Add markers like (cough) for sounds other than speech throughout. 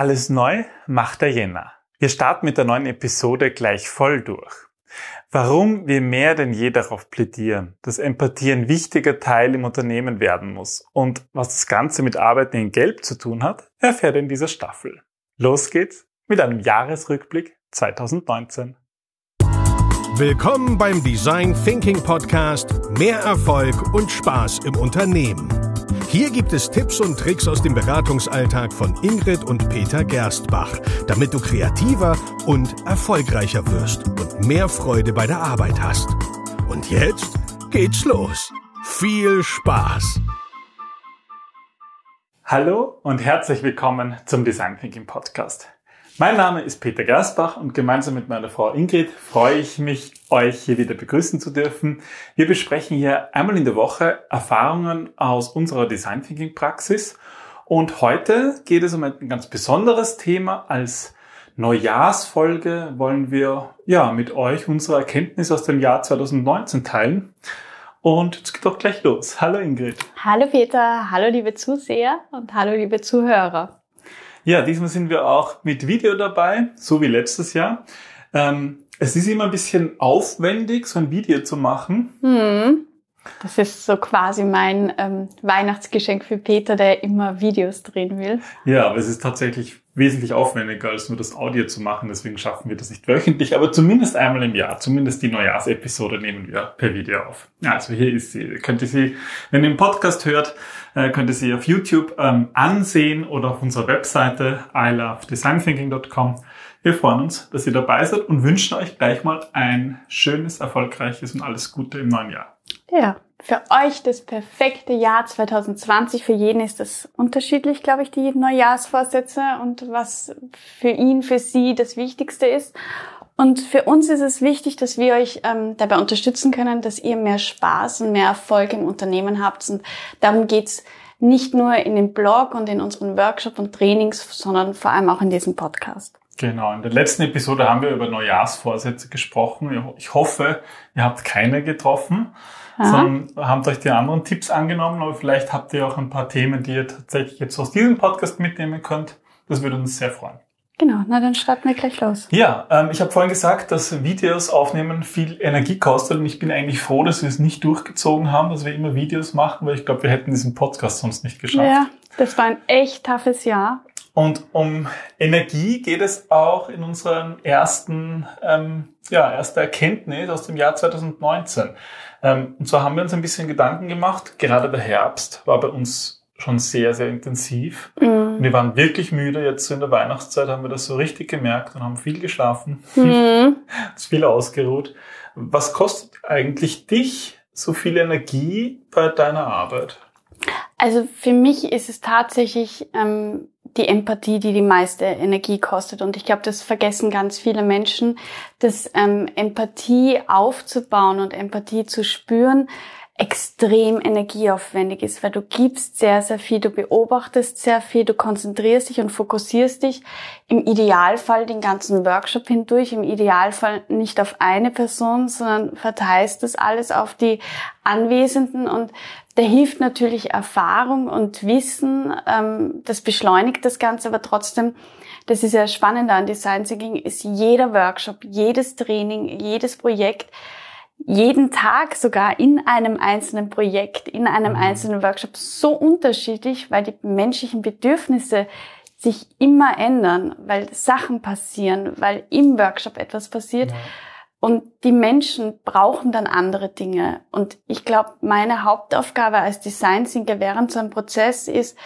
Alles neu macht der Jänner. Wir starten mit der neuen Episode gleich voll durch. Warum wir mehr denn je darauf plädieren, dass Empathie ein wichtiger Teil im Unternehmen werden muss und was das Ganze mit Arbeiten in Gelb zu tun hat, erfährt ihr in dieser Staffel. Los geht's mit einem Jahresrückblick 2019. Willkommen beim Design Thinking Podcast Mehr Erfolg und Spaß im Unternehmen. Hier gibt es Tipps und Tricks aus dem Beratungsalltag von Ingrid und Peter Gerstbach, damit du kreativer und erfolgreicher wirst und mehr Freude bei der Arbeit hast. Und jetzt geht's los. Viel Spaß! Hallo und herzlich willkommen zum Design Thinking Podcast. Mein Name ist Peter Gersbach und gemeinsam mit meiner Frau Ingrid freue ich mich, euch hier wieder begrüßen zu dürfen. Wir besprechen hier einmal in der Woche Erfahrungen aus unserer Design Thinking Praxis und heute geht es um ein ganz besonderes Thema. Als Neujahrsfolge wollen wir ja mit euch unsere Erkenntnis aus dem Jahr 2019 teilen. Und es geht doch gleich los. Hallo Ingrid. Hallo Peter, hallo liebe Zuseher und hallo liebe Zuhörer. Ja, diesmal sind wir auch mit Video dabei, so wie letztes Jahr. Ähm, es ist immer ein bisschen aufwendig, so ein Video zu machen. Hm. Das ist so quasi mein ähm, Weihnachtsgeschenk für Peter, der immer Videos drehen will. Ja, aber es ist tatsächlich wesentlich aufwendiger, als nur das Audio zu machen. Deswegen schaffen wir das nicht wöchentlich, aber zumindest einmal im Jahr. Zumindest die Neujahrsepisode nehmen wir per Video auf. Also hier ist sie. Könnt ihr sie, wenn ihr den Podcast hört, äh, könnt ihr sie auf YouTube ähm, ansehen oder auf unserer Webseite ilovedesignThinking.com. Wir freuen uns, dass ihr dabei seid und wünschen euch gleich mal ein schönes, erfolgreiches und alles Gute im neuen Jahr. Ja, für euch das perfekte Jahr 2020. Für jeden ist das unterschiedlich, glaube ich, die Neujahrsvorsätze und was für ihn, für sie das Wichtigste ist. Und für uns ist es wichtig, dass wir euch ähm, dabei unterstützen können, dass ihr mehr Spaß und mehr Erfolg im Unternehmen habt. Und darum geht's nicht nur in dem Blog und in unseren Workshop und Trainings, sondern vor allem auch in diesem Podcast. Genau, in der letzten Episode haben wir über Neujahrsvorsätze gesprochen. Ich hoffe, ihr habt keine getroffen, Aha. sondern habt euch die anderen Tipps angenommen, aber vielleicht habt ihr auch ein paar Themen, die ihr tatsächlich jetzt aus diesem Podcast mitnehmen könnt. Das würde uns sehr freuen. Genau, na dann starten wir gleich los. Ja, ähm, ich habe vorhin gesagt, dass Videos aufnehmen viel Energie kostet und ich bin eigentlich froh, dass wir es nicht durchgezogen haben, dass wir immer Videos machen, weil ich glaube, wir hätten diesen Podcast sonst nicht geschafft. Ja, das war ein echt toughes Jahr. Und um Energie geht es auch in unseren ersten, ähm, ja, erste Erkenntnis aus dem Jahr 2019. Ähm, und zwar haben wir uns ein bisschen Gedanken gemacht. Gerade der Herbst war bei uns schon sehr, sehr intensiv. Mhm. Wir waren wirklich müde. Jetzt in der Weihnachtszeit haben wir das so richtig gemerkt und haben viel geschlafen, mhm. (laughs) viel ausgeruht. Was kostet eigentlich dich so viel Energie bei deiner Arbeit? Also für mich ist es tatsächlich ähm, die Empathie, die die meiste Energie kostet. Und ich glaube, das vergessen ganz viele Menschen, dass ähm, Empathie aufzubauen und Empathie zu spüren extrem energieaufwendig ist, weil du gibst sehr, sehr viel, du beobachtest sehr viel, du konzentrierst dich und fokussierst dich im Idealfall den ganzen Workshop hindurch, im Idealfall nicht auf eine Person, sondern verteilst das alles auf die Anwesenden und da hilft natürlich Erfahrung und Wissen, ähm, das beschleunigt das Ganze, aber trotzdem, das ist ja spannend an Design Thinking, ist jeder Workshop, jedes Training, jedes Projekt jeden Tag sogar in einem einzelnen Projekt, in einem mhm. einzelnen Workshop so unterschiedlich, weil die menschlichen Bedürfnisse sich immer ändern, weil Sachen passieren, weil im Workshop etwas passiert. Ja. Und die Menschen brauchen dann andere Dinge. Und ich glaube, meine Hauptaufgabe als Design Thinker während so einem Prozess ist,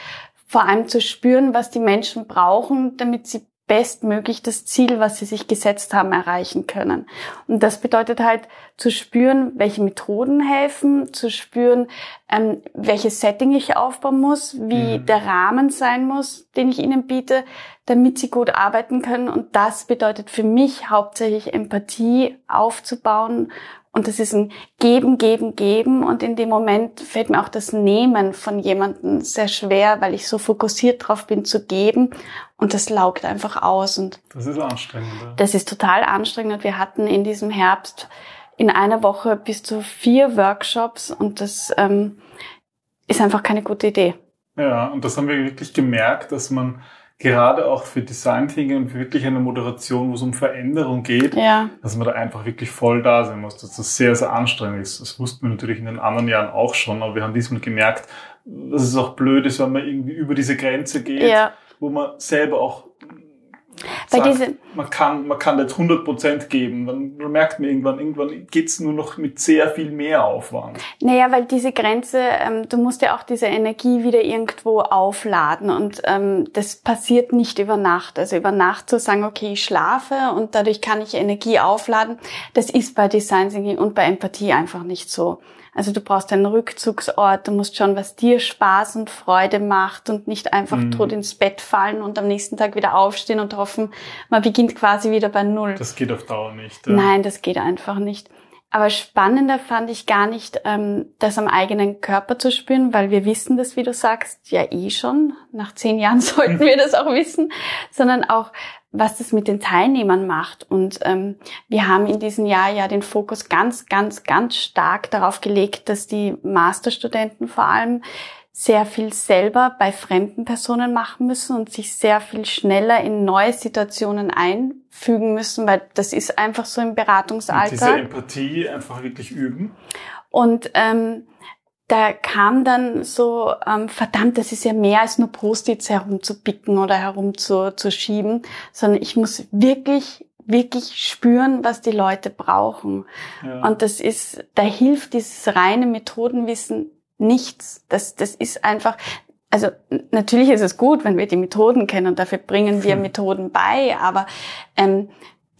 vor allem zu spüren, was die Menschen brauchen, damit sie bestmöglich das Ziel, was sie sich gesetzt haben, erreichen können. Und das bedeutet halt zu spüren, welche Methoden helfen, zu spüren, ähm, welches Setting ich aufbauen muss, wie mhm. der Rahmen sein muss, den ich ihnen biete, damit sie gut arbeiten können. Und das bedeutet für mich hauptsächlich Empathie aufzubauen und das ist ein Geben, Geben, Geben. Und in dem Moment fällt mir auch das Nehmen von jemandem sehr schwer, weil ich so fokussiert drauf bin zu geben. Und das laugt einfach aus. Und das ist anstrengend. Das ist total anstrengend. Und wir hatten in diesem Herbst in einer Woche bis zu vier Workshops. Und das ähm, ist einfach keine gute Idee. Ja, und das haben wir wirklich gemerkt, dass man gerade auch für Design Thinking und wirklich eine Moderation, wo es um Veränderung geht, Ja. dass man da einfach wirklich voll da sein muss, dass das sehr, sehr anstrengend ist. Das wussten wir natürlich in den anderen Jahren auch schon, aber wir haben diesmal gemerkt, dass es auch blöd ist, wenn man irgendwie über diese Grenze geht, Ja. wo man selber auch sagt, man kann, man kann jetzt 100 Prozent geben, dann merkt man irgendwann, irgendwann geht's nur noch mit sehr viel mehr Aufwand. Naja, weil diese Grenze, ähm, du musst ja auch diese Energie wieder irgendwo aufladen und ähm, das passiert nicht über Nacht. Also über Nacht zu sagen, okay, ich schlafe und dadurch kann ich Energie aufladen, das ist bei Design Thinking und bei Empathie einfach nicht so. Also du brauchst einen Rückzugsort, du musst schauen, was dir Spaß und Freude macht und nicht einfach Mhm. tot ins Bett fallen und am nächsten Tag wieder aufstehen und hoffen, man beginnt quasi wieder bei Null. Das geht auf Dauer nicht. ja. Nein, das geht einfach nicht. Aber spannender fand ich gar nicht, ähm, das am eigenen Körper zu spüren, weil wir wissen das, wie du sagst, ja eh schon. Nach zehn Jahren (laughs) sollten wir das auch wissen, sondern auch, was das mit den Teilnehmern macht. Und ähm, wir haben in diesem Jahr ja den Fokus ganz, ganz, ganz stark darauf gelegt, dass die Masterstudenten vor allem sehr viel selber bei fremden Personen machen müssen und sich sehr viel schneller in neue Situationen einfügen müssen, weil das ist einfach so im Und diese. Empathie einfach wirklich üben. Und ähm, da kam dann so, ähm, verdammt, das ist ja mehr als nur Post-its herumzupicken oder herumzuschieben, sondern ich muss wirklich, wirklich spüren, was die Leute brauchen. Ja. Und das ist, da hilft dieses reine Methodenwissen nichts. Das, das ist einfach, also natürlich ist es gut, wenn wir die Methoden kennen und dafür bringen wir Hm. Methoden bei, aber ähm,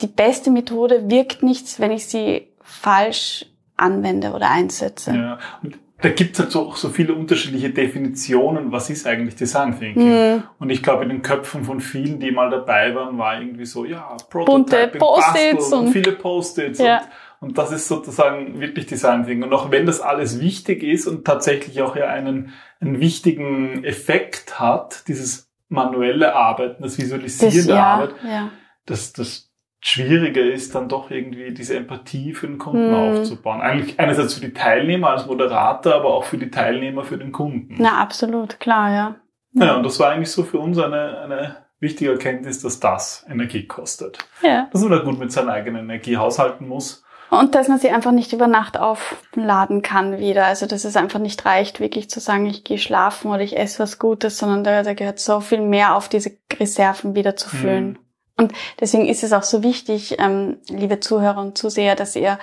die beste Methode wirkt nichts, wenn ich sie falsch anwende oder einsetze. Ja. Und da gibt's halt so, auch so viele unterschiedliche Definitionen, was ist eigentlich Design Thinking. Hm. Und ich glaube, in den Köpfen von vielen, die mal dabei waren, war irgendwie so, ja, Bunte Prototyping, Post-its basteln und und- viele Post-its. Ja. Und, und das ist sozusagen wirklich Design Thinking. Und auch wenn das alles wichtig ist und tatsächlich auch ja einen, einen wichtigen Effekt hat, dieses manuelle Arbeiten, das Visualisieren Das, der ja, Arbeit, ja. das, das Schwierige ist dann doch irgendwie diese Empathie für den Kunden Hm. aufzubauen. Eigentlich einerseits für die Teilnehmer als Moderator, aber auch für die Teilnehmer für den Kunden. Na, absolut, klar, ja. Ja, und das war eigentlich so für uns eine, eine wichtige Erkenntnis, dass das Energie kostet. Ja. Dass man da gut mit seiner eigenen Energie haushalten muss. Und dass man sie einfach nicht über Nacht aufladen kann wieder. Also dass es einfach nicht reicht, wirklich zu sagen, ich gehe schlafen oder ich esse was Gutes, sondern da, da gehört so viel mehr auf diese Reserven wieder zu füllen. Mhm. Und deswegen ist es auch so wichtig, ähm, liebe Zuhörer und Zuseher, dass ihr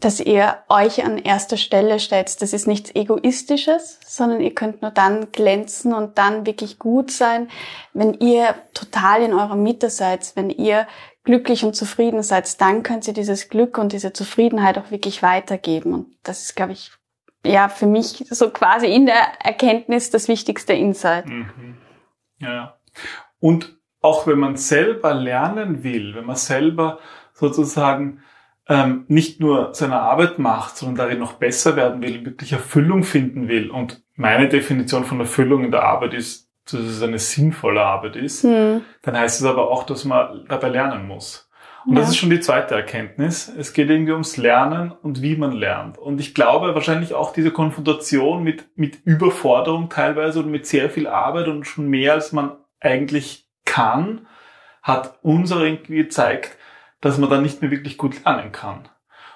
dass ihr euch an erster Stelle stellt. Das ist nichts Egoistisches, sondern ihr könnt nur dann glänzen und dann wirklich gut sein, wenn ihr total in eurer Mitte seid, wenn ihr glücklich und zufrieden seid, dann könnt ihr dieses Glück und diese Zufriedenheit auch wirklich weitergeben. Und das ist, glaube ich, ja, für mich so quasi in der Erkenntnis das wichtigste Insight. Mhm. Ja. Und auch wenn man selber lernen will, wenn man selber sozusagen ähm, nicht nur seine Arbeit macht, sondern darin noch besser werden will, wirklich Erfüllung finden will. Und meine Definition von Erfüllung in der Arbeit ist, dass es eine sinnvolle Arbeit ist. Hm. Dann heißt es aber auch, dass man dabei lernen muss. Und Ja. das ist schon die zweite Erkenntnis. Es geht irgendwie ums Lernen und wie man lernt. Und ich glaube wahrscheinlich auch diese Konfrontation mit, mit Überforderung teilweise und mit sehr viel Arbeit und schon mehr als man eigentlich kann, hat uns irgendwie gezeigt, dass man dann nicht mehr wirklich gut lernen kann.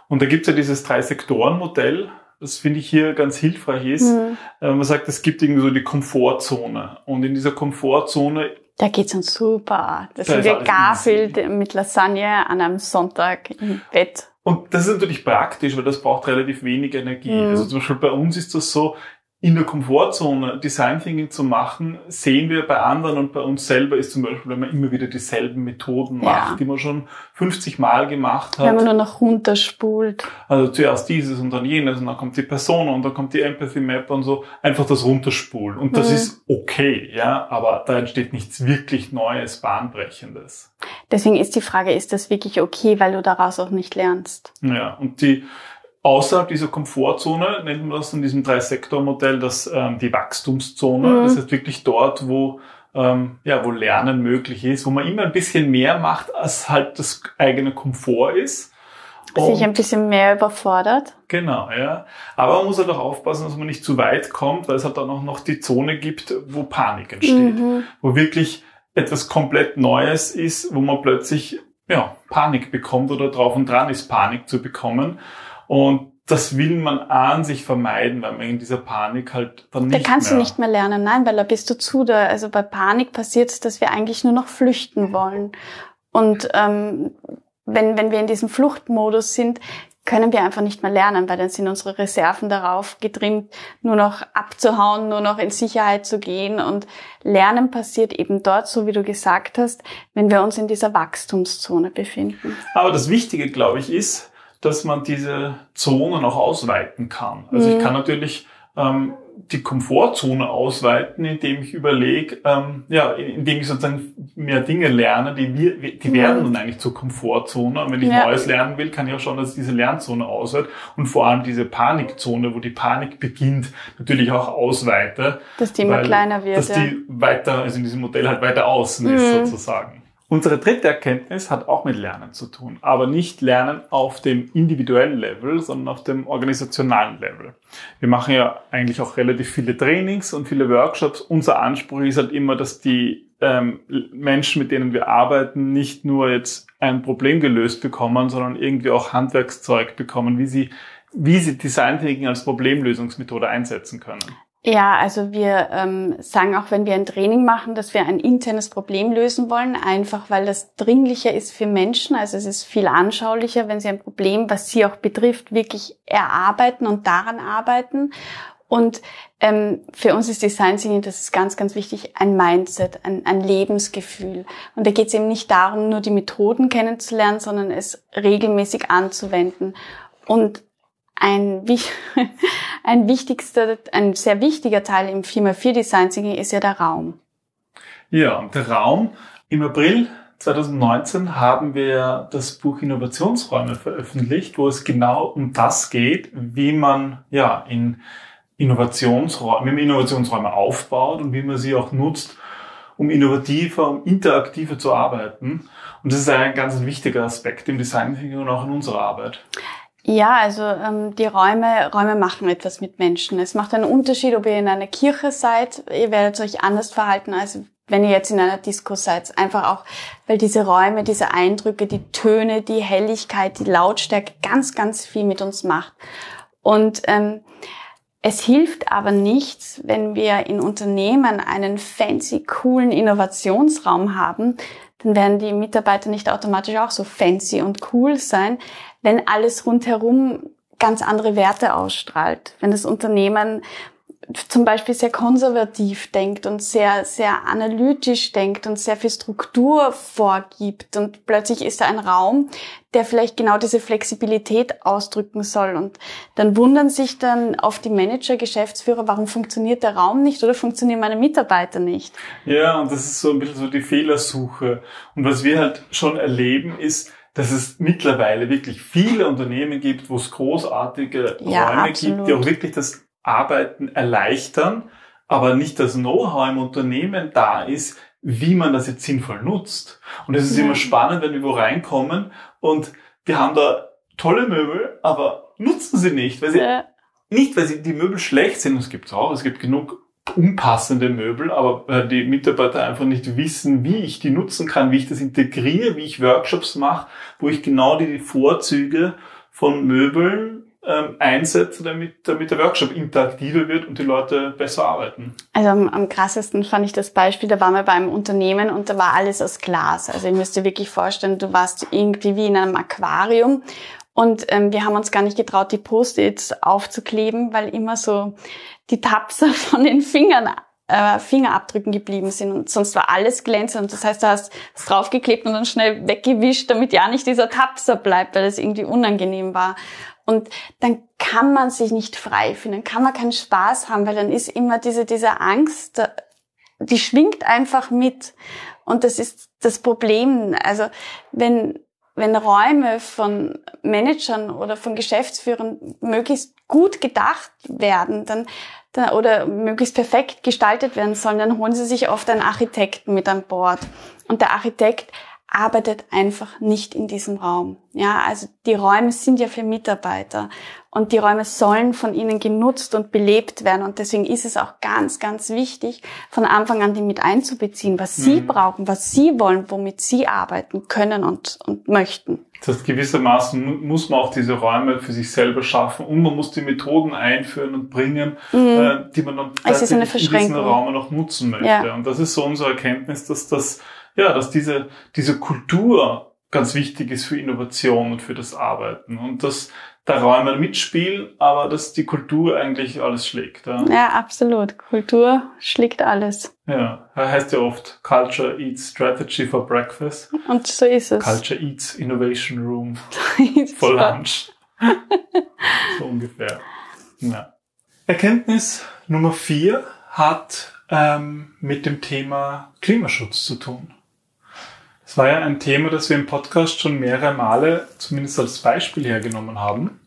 Und da gibt es ja dieses Drei-Sektoren-Modell, das finde ich hier ganz hilfreich ist. Hm. Äh, Man sagt, es gibt irgendwie so die Komfortzone. Und in dieser Komfortzone Da geht's uns super. Da Da sind wir Garfield mit Lasagne an einem Sonntag im Bett. Und das ist natürlich praktisch, weil das braucht relativ wenig Energie. Mhm. Also zum Beispiel bei uns ist das so, in der Komfortzone Design Thinking zu machen, sehen wir bei anderen und bei uns selber ist zum Beispiel, wenn man immer wieder dieselben Methoden Ja. macht, die man schon 50 Mal gemacht Wenn man hat. nur noch runterspult. Also zuerst dieses und dann jenes und dann kommt die Person und dann kommt die Empathy Map und so. Einfach das runterspulen. Und das Mhm. ist okay, ja, aber da entsteht nichts wirklich Neues, Bahnbrechendes. Deswegen ist die Frage, ist das wirklich okay, weil du daraus auch nicht lernst? Ja, und die außerhalb dieser Komfortzone nennt man das in diesem Drei-Sektor-Modell das ähm, die Wachstumszone. Mhm. Das heißt wirklich dort, wo ähm, ja, wo Lernen möglich ist, wo man immer ein bisschen mehr macht, als halt das eigene Komfort ist. Sich ein Und- bisschen mehr überfordert? Genau, ja. Aber man muss halt auch aufpassen, dass man nicht zu weit kommt, weil es halt dann auch noch die Zone gibt, wo Panik entsteht Mhm. wo wirklich etwas komplett Neues ist, wo man plötzlich ja, Panik bekommt oder drauf und dran ist, Panik zu bekommen. Und das will man an sich vermeiden, weil man in dieser Panik halt dann nicht Da kannst mehr du nicht mehr lernen, nein, weil da bist du zu da. Also bei Panik passiert es, dass wir eigentlich nur noch flüchten wollen. Und ähm, wenn, wenn wir in diesem Fluchtmodus sind, können wir einfach nicht mehr lernen, weil dann sind unsere Reserven darauf getrimmt, nur noch abzuhauen, nur noch in Sicherheit zu gehen. Und Lernen passiert eben dort, so wie du gesagt hast, wenn wir uns in dieser Wachstumszone befinden. Aber das Wichtige, glaube ich, ist, dass man diese Zonen auch ausweiten kann. Also mhm. ich kann natürlich ähm, die Komfortzone ausweiten, indem ich überlege, ähm, ja, indem ich sozusagen mehr Dinge lerne, die, wir, die werden dann eigentlich zur Komfortzone. Und wenn ich ja. Neues lernen will, kann ich auch schauen, dass ich diese Lernzone ausweite und vor allem diese Panikzone, wo die Panik beginnt, natürlich auch ausweite. Dass die immer kleiner wird. Dass ja. die weiter, also in diesem Modell halt weiter außen mhm. ist sozusagen. Unsere dritte Erkenntnis hat auch mit Lernen zu tun, aber nicht Lernen auf dem individuellen Level, sondern auf dem organisationalen Level. Wir machen ja eigentlich auch relativ viele Trainings und viele Workshops. Unser Anspruch ist halt immer, dass die ähm, Menschen, mit denen wir arbeiten, nicht nur jetzt ein Problem gelöst bekommen, sondern irgendwie auch Handwerkszeug bekommen, wie sie, wie sie Design Thinking als Problemlösungsmethode einsetzen können. Ja, also wir ähm, sagen auch, wenn wir ein Training machen, dass wir ein internes Problem lösen wollen, einfach weil das dringlicher ist für Menschen. Also es ist viel anschaulicher, wenn sie ein Problem, was sie auch betrifft, wirklich erarbeiten und daran arbeiten. Und ähm, für uns ist Design Thinking, das ist ganz, ganz wichtig, ein Mindset, ein, ein Lebensgefühl. Und da geht es eben nicht darum, nur die Methoden kennenzulernen, sondern es regelmäßig anzuwenden. Und ein, (laughs) ein wichtigster, ein sehr wichtiger Teil im Firma 4 Design Thinking ist ja der Raum. Ja, der Raum. Im April 2019 haben wir das Buch Innovationsräume veröffentlicht, wo es genau um das geht, wie man ja in Innovationsräume, wie man Innovationsräume aufbaut und wie man sie auch nutzt, um innovativer, um interaktiver zu arbeiten. Und das ist ein ganz wichtiger Aspekt im Design Thinking und auch in unserer Arbeit. Ja, also ähm, die Räume, Räume machen etwas mit Menschen. Es macht einen Unterschied, ob ihr in einer Kirche seid. Ihr werdet euch anders verhalten, als wenn ihr jetzt in einer Disco seid. Einfach auch, weil diese Räume, diese Eindrücke, die Töne, die Helligkeit, die Lautstärke ganz, ganz viel mit uns macht. Und ähm, es hilft aber nichts, wenn wir in Unternehmen einen fancy, coolen Innovationsraum haben, dann werden die Mitarbeiter nicht automatisch auch so fancy und cool sein, wenn alles rundherum ganz andere Werte ausstrahlt. Wenn das Unternehmen zum Beispiel sehr konservativ denkt und sehr, sehr analytisch denkt und sehr viel Struktur vorgibt und plötzlich ist da ein Raum, der vielleicht genau diese Flexibilität ausdrücken soll und dann wundern sich dann auf die Manager, Geschäftsführer, warum funktioniert der Raum nicht oder funktionieren meine Mitarbeiter nicht? Ja, und das ist so ein bisschen so die Fehlersuche. Und was wir halt schon erleben ist, dass es mittlerweile wirklich viele Unternehmen gibt, wo es großartige ja, Räume absolut. gibt, die auch wirklich das Arbeiten erleichtern, aber nicht das Know-how im Unternehmen da ist, wie man das jetzt sinnvoll nutzt. Und es ist ja. immer spannend, wenn wir wo reinkommen und wir haben da tolle Möbel, aber nutzen sie nicht, weil sie ja. nicht, weil sie die Möbel schlecht sind. Es gibt auch, es gibt genug unpassende Möbel, aber die Mitarbeiter einfach nicht wissen, wie ich die nutzen kann, wie ich das integriere, wie ich Workshops mache, wo ich genau die Vorzüge von Möbeln ähm, einsetze, damit, damit der Workshop interaktiver wird und die Leute besser arbeiten? Also am, am krassesten fand ich das Beispiel, da waren wir beim Unternehmen und da war alles aus Glas. Also ihr müsst dir wirklich vorstellen, du warst irgendwie wie in einem Aquarium und ähm, wir haben uns gar nicht getraut, die Post-its aufzukleben, weil immer so die Tapser (laughs) von den Fingern äh, Fingerabdrücken geblieben sind und sonst war alles glänzend. Das heißt, du hast es draufgeklebt und dann schnell weggewischt, damit ja nicht dieser Tapser bleibt, weil es irgendwie unangenehm war. Und dann kann man sich nicht frei fühlen, kann man keinen Spaß haben, weil dann ist immer diese, diese Angst, die schwingt einfach mit. Und das ist das Problem. Also wenn, wenn Räume von Managern oder von Geschäftsführern möglichst gut gedacht werden, dann, oder möglichst perfekt gestaltet werden sollen, dann holen sie sich oft einen Architekten mit an Bord. Und der Architekt arbeitet einfach nicht in diesem Raum. Ja, also die Räume sind ja für Mitarbeiter. Und die Räume sollen von ihnen genutzt und belebt werden. Und deswegen ist es auch ganz, ganz wichtig, von Anfang an die mit einzubeziehen, was sie Mhm. brauchen, was sie wollen, womit sie arbeiten können und, und möchten. Das heißt, gewissermaßen mu- muss man auch diese Räume für sich selber schaffen und man muss die Methoden einführen und bringen, äh, die man dann Mhm. Tatsächlich in Verschränkung. Raum noch nutzen möchte. Ja. Und das ist so unsere Erkenntnis, dass das, ja, dass diese, diese Kultur ganz wichtig ist für Innovation und für das Arbeiten und dass da Räume mitspielen, aber dass die Kultur eigentlich alles schlägt. Ja. Ja, absolut. Kultur schlägt alles. ja. Heißt ja oft Culture eats strategy for breakfast, Und so ist es. Culture eats innovation room (laughs) for lunch. so ungefähr. Ja. Erkenntnis Nummer vier hat ähm, mit dem Thema Klimaschutz zu tun. Es war ja ein Thema, das wir im Podcast schon mehrere Male zumindest als Beispiel hergenommen haben.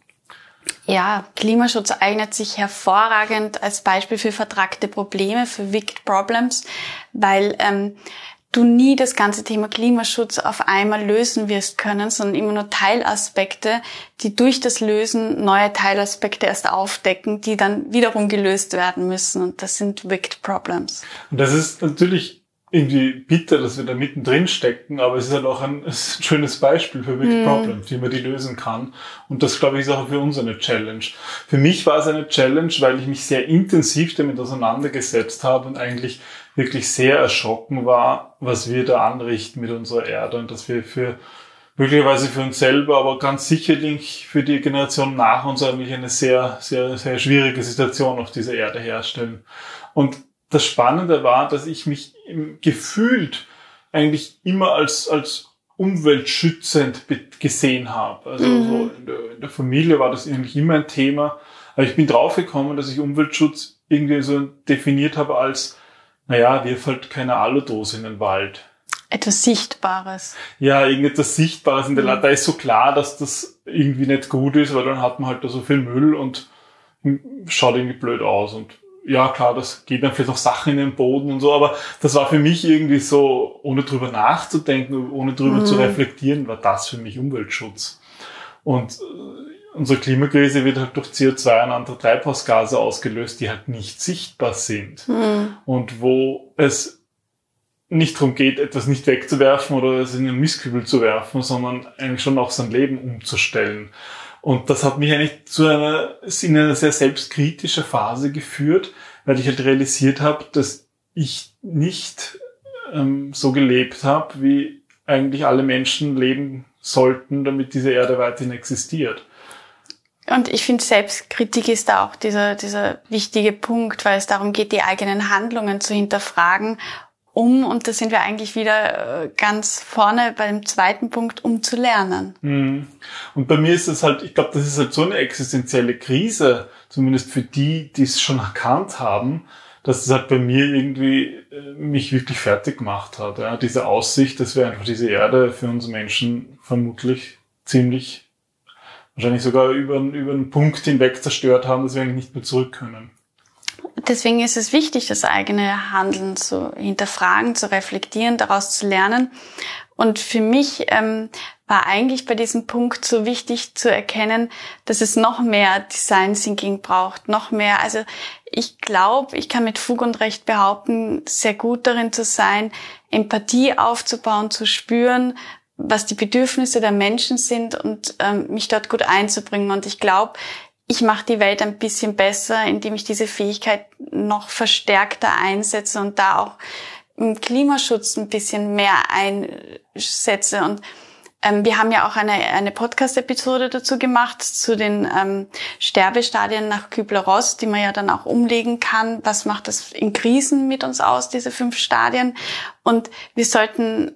Ja, Klimaschutz eignet sich hervorragend als Beispiel für vertragte Probleme, für Wicked Problems, weil ähm, du nie das ganze Thema Klimaschutz auf einmal lösen wirst können, sondern immer nur Teilaspekte, die durch das Lösen neue Teilaspekte erst aufdecken, die dann wiederum gelöst werden müssen. Und das sind Wicked Problems. Und das ist natürlich irgendwie bitter, dass wir da mittendrin stecken, aber es ist halt auch ein, (laughs) ist ein schönes Beispiel für Big Problems, wie man die lösen kann. Und das, glaube ich, ist auch für uns eine Challenge. Für mich war es eine Challenge, weil ich mich sehr intensiv damit auseinandergesetzt habe und eigentlich wirklich sehr erschrocken war, was wir da anrichten mit unserer Erde und dass wir für möglicherweise für uns selber, aber ganz sicherlich für die Generation nach uns eigentlich eine sehr, sehr, sehr schwierige Situation auf dieser Erde herstellen. Und das Spannende war, dass ich mich gefühlt eigentlich immer als, als umweltschützend gesehen habe. Also so in, der, in der Familie war das eigentlich immer ein Thema. Aber ich bin draufgekommen, dass ich Umweltschutz irgendwie so definiert habe als, naja, wirf halt keine Aludose in den Wald. Etwas Sichtbares. Ja, irgendetwas Sichtbares in der Land. Da ist so klar, dass das irgendwie nicht gut ist, weil dann hat man halt da so viel Müll und schaut irgendwie blöd aus. Und ja, klar, das geht dann vielleicht noch Sachen in den Boden und so, aber das war für mich irgendwie so, ohne drüber nachzudenken, ohne drüber zu reflektieren, war das für mich Umweltschutz. Und äh, unsere Klimakrise wird halt durch CO2 und andere Treibhausgase ausgelöst, die halt nicht sichtbar sind. Und wo es nicht darum geht, etwas nicht wegzuwerfen oder es in den Mistkübel zu werfen, sondern eigentlich schon auch sein Leben umzustellen. Und das hat mich eigentlich zu einer, in eine sehr selbstkritische Phase geführt, weil ich halt realisiert habe, dass ich nicht ähm, so gelebt habe, wie eigentlich alle Menschen leben sollten, damit diese Erde weiterhin existiert. Und ich finde, Selbstkritik ist da auch dieser, dieser wichtige Punkt, weil es darum geht, die eigenen Handlungen zu hinterfragen, um, und da sind wir eigentlich wieder äh, ganz vorne beim zweiten Punkt, um zu lernen. Mhm. Und bei mir ist es halt, ich glaube, das ist halt so eine existenzielle Krise, zumindest für die, die es schon erkannt haben, dass es halt bei mir irgendwie äh, mich wirklich fertig gemacht hat. Ja? Diese Aussicht, dass wir einfach diese Erde für uns Menschen vermutlich ziemlich, wahrscheinlich sogar über, über einen Punkt hinweg zerstört haben, dass wir eigentlich nicht mehr zurück können. Deswegen ist es wichtig, das eigene Handeln zu hinterfragen, zu reflektieren, daraus zu lernen. Und für mich ähm, war eigentlich bei diesem Punkt so wichtig zu erkennen, dass es noch mehr Design Thinking braucht, noch mehr. Also ich glaube, ich kann mit Fug und Recht behaupten, sehr gut darin zu sein, Empathie aufzubauen, zu spüren, was die Bedürfnisse der Menschen sind und ähm, mich dort gut einzubringen. Und ich glaube, ich mache die Welt ein bisschen besser, indem ich diese Fähigkeit noch verstärkter einsetze und da auch im Klimaschutz ein bisschen mehr einsetze. Und ähm, wir haben ja auch eine, eine Podcast-Episode dazu gemacht, zu den ähm, Sterbestadien nach Kübler-Ross, die man ja dann auch umlegen kann. Was macht das in Krisen mit uns aus, diese fünf Stadien? Und wir sollten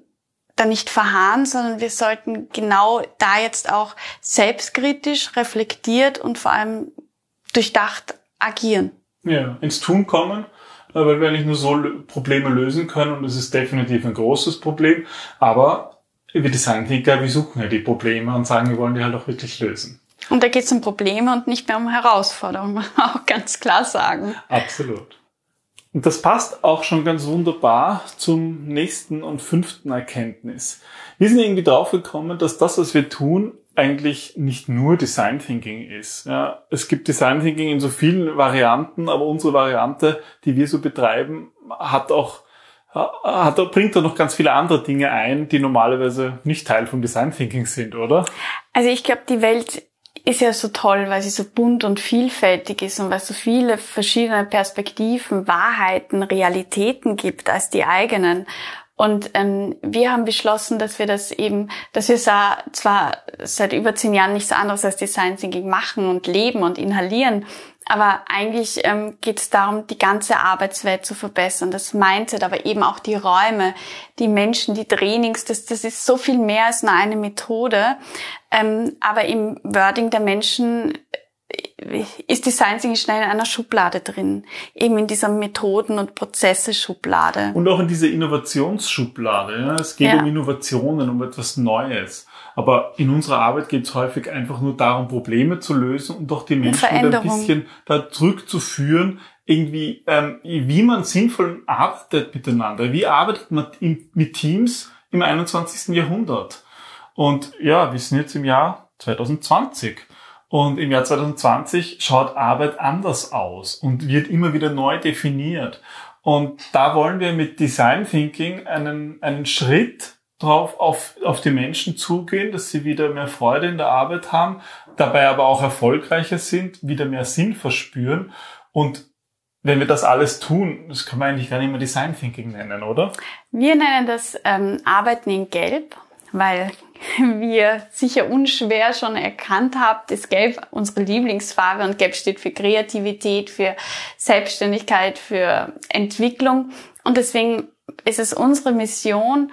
da nicht verharren, sondern wir sollten genau da jetzt auch selbstkritisch, reflektiert und vor allem durchdacht agieren. Ja, ins Tun kommen, äh, weil wir eigentlich nur so Probleme lösen können und es ist definitiv ein großes Problem. Aber wir Design Thinker, wir suchen ja die Probleme und sagen, wir wollen die halt auch wirklich lösen. Und da geht es um Probleme und nicht mehr um Herausforderungen, muss (laughs) man auch ganz klar sagen. Absolut. Und das passt auch schon ganz wunderbar zum nächsten und fünften Erkenntnis. Wir sind irgendwie draufgekommen, dass das, was wir tun, eigentlich nicht nur Design Thinking ist. Ja, es gibt Design Thinking in so vielen Varianten, aber unsere Variante, die wir so betreiben, hat auch hat, bringt da noch ganz viele andere Dinge ein, die normalerweise nicht Teil vom Design Thinking sind, oder? Also ich glaube, die Welt ist ja so toll, weil sie so bunt und vielfältig ist und weil es so viele verschiedene Perspektiven, Wahrheiten, Realitäten gibt als die eigenen. Und ähm, wir haben beschlossen, dass wir das eben, dass wir zwar seit über zehn Jahren nichts anderes als Design Thinking machen und leben und inhalieren, aber eigentlich ähm, geht es darum, die ganze Arbeitswelt zu verbessern, das Mindset, aber eben auch die Räume, die Menschen, die Trainings, das, das ist so viel mehr als nur eine Methode. Ähm, aber im Wording der Menschen ist Design Thinking schnell in einer Schublade drin, eben in dieser Methoden- und Prozesse-Schublade. Und auch in dieser Innovationsschublade. Ja? Es geht ja. um Innovationen, um etwas Neues. Aber in unserer Arbeit geht es häufig einfach nur darum, Probleme zu lösen und doch die Menschen wieder ein bisschen da zurückzuführen, irgendwie, ähm, wie man sinnvoll arbeitet miteinander. Wie arbeitet man in, mit Teams im 21. Jahrhundert? Und ja, wir sind jetzt im Jahr 2020. Und im Jahr 2020 schaut Arbeit anders aus und wird immer wieder neu definiert. Und da wollen wir mit Design Thinking einen, einen Schritt drauf auf, auf die Menschen zugehen, dass sie wieder mehr Freude in der Arbeit haben, dabei aber auch erfolgreicher sind, wieder mehr Sinn verspüren. Und wenn wir das alles tun, das kann man eigentlich gar nicht mehr Design Thinking nennen, oder? Wir nennen das ähm, Arbeiten in Gelb, weil (laughs) wir sicher unschwer schon erkannt habt, ist Gelb unsere Lieblingsfarbe und Gelb steht für Kreativität, für Selbstständigkeit, für Entwicklung. Und deswegen ist es unsere Mission,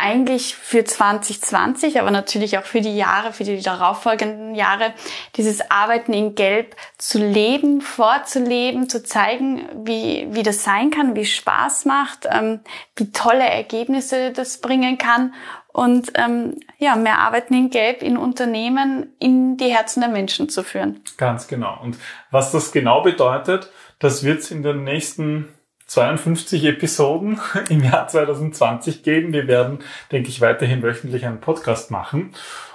eigentlich für 2020, aber natürlich auch für die Jahre, für die darauffolgenden Jahre, dieses Arbeiten in Gelb zu leben, vorzuleben, zu zeigen, wie, wie das sein kann, wie Spaß macht, ähm, wie tolle Ergebnisse das bringen kann und ähm, ja, mehr Arbeiten in Gelb in Unternehmen in die Herzen der Menschen zu führen. Ganz genau. Und was das genau bedeutet, das wird es in den nächsten 52 Episoden (laughs) im Jahr 2020 geben. Wir werden, denke ich, weiterhin wöchentlich einen Podcast machen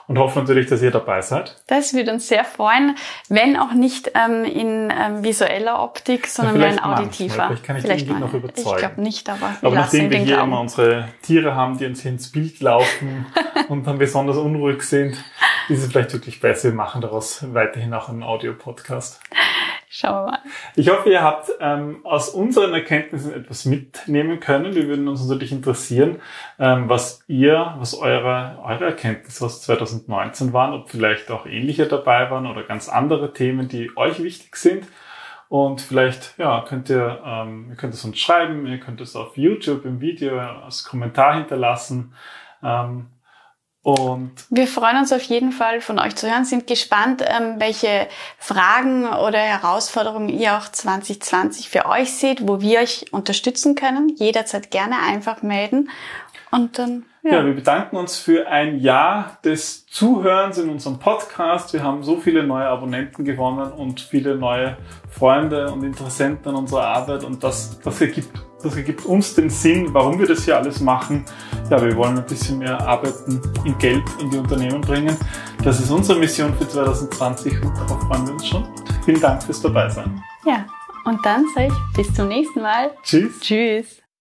und hoffe natürlich, dass ihr dabei seid. Das würde uns sehr freuen, wenn auch nicht ähm, in ähm, visueller Optik, sondern ja, in auditiver. Vielleicht kann ich vielleicht den noch überzeugen. Ich glaube nicht, aber Aber nachdem wir hier glauben. immer unsere Tiere haben, die uns hier ins Bild laufen (laughs) und dann besonders unruhig sind, ist es vielleicht wirklich besser, wir machen daraus weiterhin auch einen Audio-Podcast. Schauen wir mal. Ich hoffe, ihr habt ähm, aus unseren Erkenntnissen etwas mitnehmen können. Wir würden uns natürlich interessieren, ähm, was ihr, was eure, eure Erkenntnisse aus 2019 waren, ob vielleicht auch ähnliche dabei waren oder ganz andere Themen, die euch wichtig sind. Und vielleicht, ja, könnt ihr, ähm, ihr könnt es uns schreiben, ihr könnt es auf YouTube im Video als Kommentar hinterlassen. Ähm, und wir freuen uns auf jeden Fall von euch zu hören, sind gespannt, ähm, welche Fragen oder Herausforderungen ihr auch 2020 für euch seht, wo wir euch unterstützen können. Jederzeit gerne einfach melden. Und dann ja. ja, wir bedanken uns für ein Jahr des Zuhörens in unserem Podcast. Wir haben so viele neue Abonnenten gewonnen und viele neue Freunde und Interessenten an unserer Arbeit und das, das ergibt, das ergibt uns den Sinn, warum wir das hier alles machen. Ja, wir wollen ein bisschen mehr Arbeiten in Geld in die Unternehmen bringen. Das ist unsere Mission für 2020 und darauf freuen wir uns schon. Vielen Dank fürs Dabeisein. Ja, und dann sage ich bis zum nächsten Mal. Tschüss. Tschüss.